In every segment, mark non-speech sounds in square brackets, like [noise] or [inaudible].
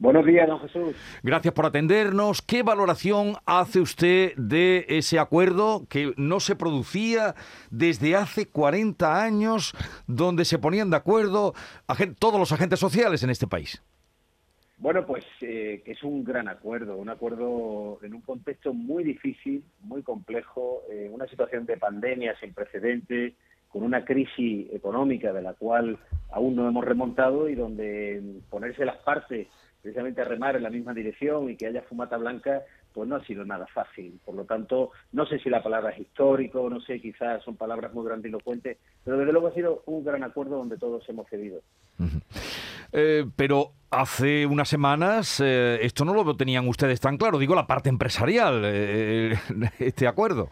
Buenos días, don Jesús. Gracias por atendernos. ¿Qué valoración hace usted de ese acuerdo que no se producía desde hace 40 años, donde se ponían de acuerdo todos los agentes sociales en este país? Bueno, pues eh, que es un gran acuerdo, un acuerdo en un contexto muy difícil, muy complejo, eh, una situación de pandemia sin precedentes, con una crisis económica de la cual aún no hemos remontado y donde ponerse las partes precisamente a remar en la misma dirección y que haya fumata blanca, pues no ha sido nada fácil. Por lo tanto, no sé si la palabra es histórico, no sé, quizás son palabras muy grandilocuentes, pero desde luego ha sido un gran acuerdo donde todos hemos cedido. Eh, pero hace unas semanas eh, esto no lo tenían ustedes tan claro, digo la parte empresarial, eh, [laughs] este acuerdo.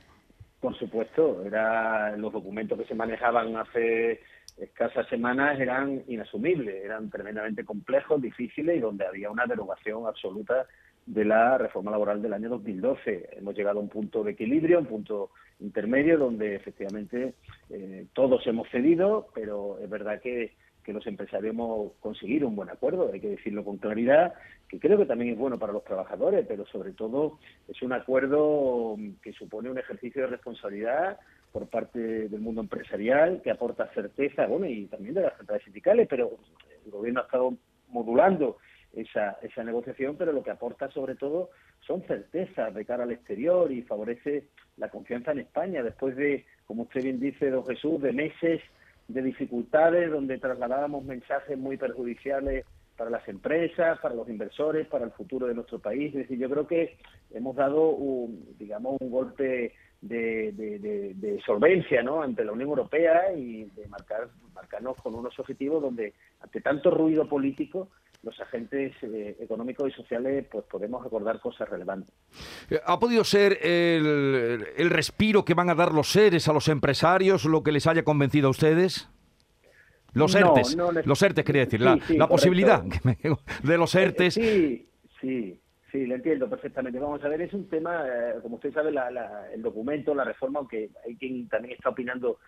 Por supuesto, era los documentos que se manejaban hace escasas semanas eran inasumibles, eran tremendamente complejos, difíciles y donde había una derogación absoluta de la reforma laboral del año 2012. Hemos llegado a un punto de equilibrio, un punto intermedio donde efectivamente eh, todos hemos cedido, pero es verdad que, que los empresarios hemos conseguido un buen acuerdo, hay que decirlo con claridad, que creo que también es bueno para los trabajadores, pero sobre todo es un acuerdo que supone un ejercicio de responsabilidad por parte del mundo empresarial que aporta certeza, bueno, y también de las centrales sindicales, pero el gobierno ha estado modulando esa, esa negociación, pero lo que aporta sobre todo son certezas de cara al exterior y favorece la confianza en España después de, como usted bien dice, don Jesús, de meses de dificultades donde trasladábamos mensajes muy perjudiciales para las empresas, para los inversores, para el futuro de nuestro país. Es decir, yo creo que hemos dado, un, digamos, un golpe de, solvencia ¿no? ante la Unión Europea y de marcar, marcarnos con unos objetivos donde, ante tanto ruido político, los agentes eh, económicos y sociales pues podemos acordar cosas relevantes. ¿Ha podido ser el, el, respiro que van a dar los seres a los empresarios lo que les haya convencido a ustedes? Los ERTES, los ERTES quería decir, la, la posibilidad [laughs] de los ERTES. Sí, sí, Sí, lo entiendo perfectamente. Vamos a ver, es un tema, eh, como usted sabe, el documento, la reforma, aunque hay quien también está opinando,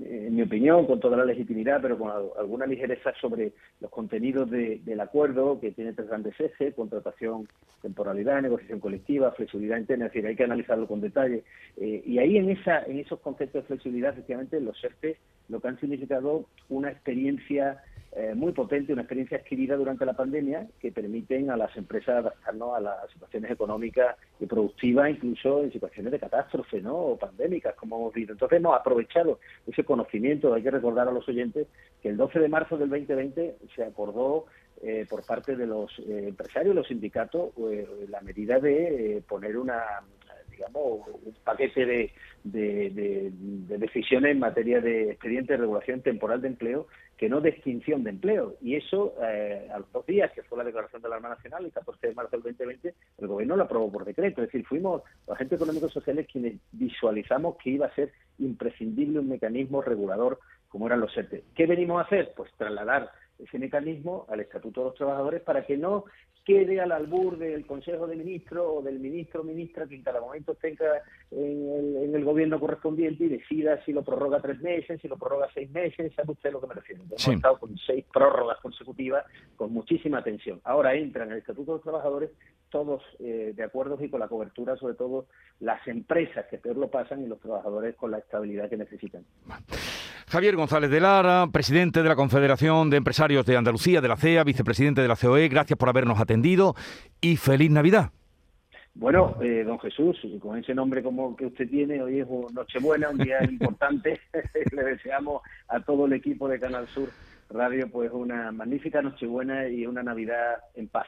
eh, en mi opinión, con toda la legitimidad, pero con alguna ligereza sobre los contenidos del acuerdo, que tiene tres grandes ejes, contratación, temporalidad, negociación colectiva, flexibilidad interna, es decir, hay que analizarlo con detalle. Eh, y ahí en, esa, en esos conceptos de flexibilidad, efectivamente, los ERTE lo que han significado una experiencia eh, muy potente, una experiencia adquirida durante la pandemia que permiten a las empresas adaptarnos a las situaciones económicas y productivas, incluso en situaciones de catástrofe ¿no? o pandémicas, como hemos visto. Entonces hemos aprovechado ese conocimiento. Hay que recordar a los oyentes que el 12 de marzo del 2020 se acordó eh, por parte de los eh, empresarios, los sindicatos, la medida de poner una digamos, un paquete de, de, decisiones en materia de expediente de regulación temporal de empleo que no de extinción de empleo. Y eso, eh, a los dos días, que fue la declaración de la Arma Nacional, el 14 de marzo del 2020, el gobierno lo aprobó por decreto. Es decir, fuimos los agentes económicos sociales quienes visualizamos que iba a ser imprescindible un mecanismo regulador como eran los ERTE. ¿Qué venimos a hacer? Pues trasladar ese mecanismo al Estatuto de los Trabajadores para que no quede al albur del Consejo de Ministros o del ministro o ministra que en cada momento tenga en el, gobierno correspondiente y decida si lo prorroga tres meses, si lo prorroga seis meses, sabe usted lo que me refiero. Hemos estado con seis prórrogas consecutivas con muchísima atención. Ahora entra en el Estatuto de los Trabajadores todos eh, de acuerdo y con la cobertura, sobre todo las empresas que peor lo pasan y los trabajadores con la estabilidad que necesitan. Javier González de Lara, presidente de la Confederación de Empresarios de Andalucía, de la CEA, vicepresidente de la COE, gracias por habernos atendido y feliz Navidad. Bueno, eh, don Jesús, con ese nombre como que usted tiene, hoy es Nochebuena, un día [laughs] importante. [laughs] Le deseamos a todo el equipo de Canal Sur Radio pues una magnífica Nochebuena y una Navidad en paz.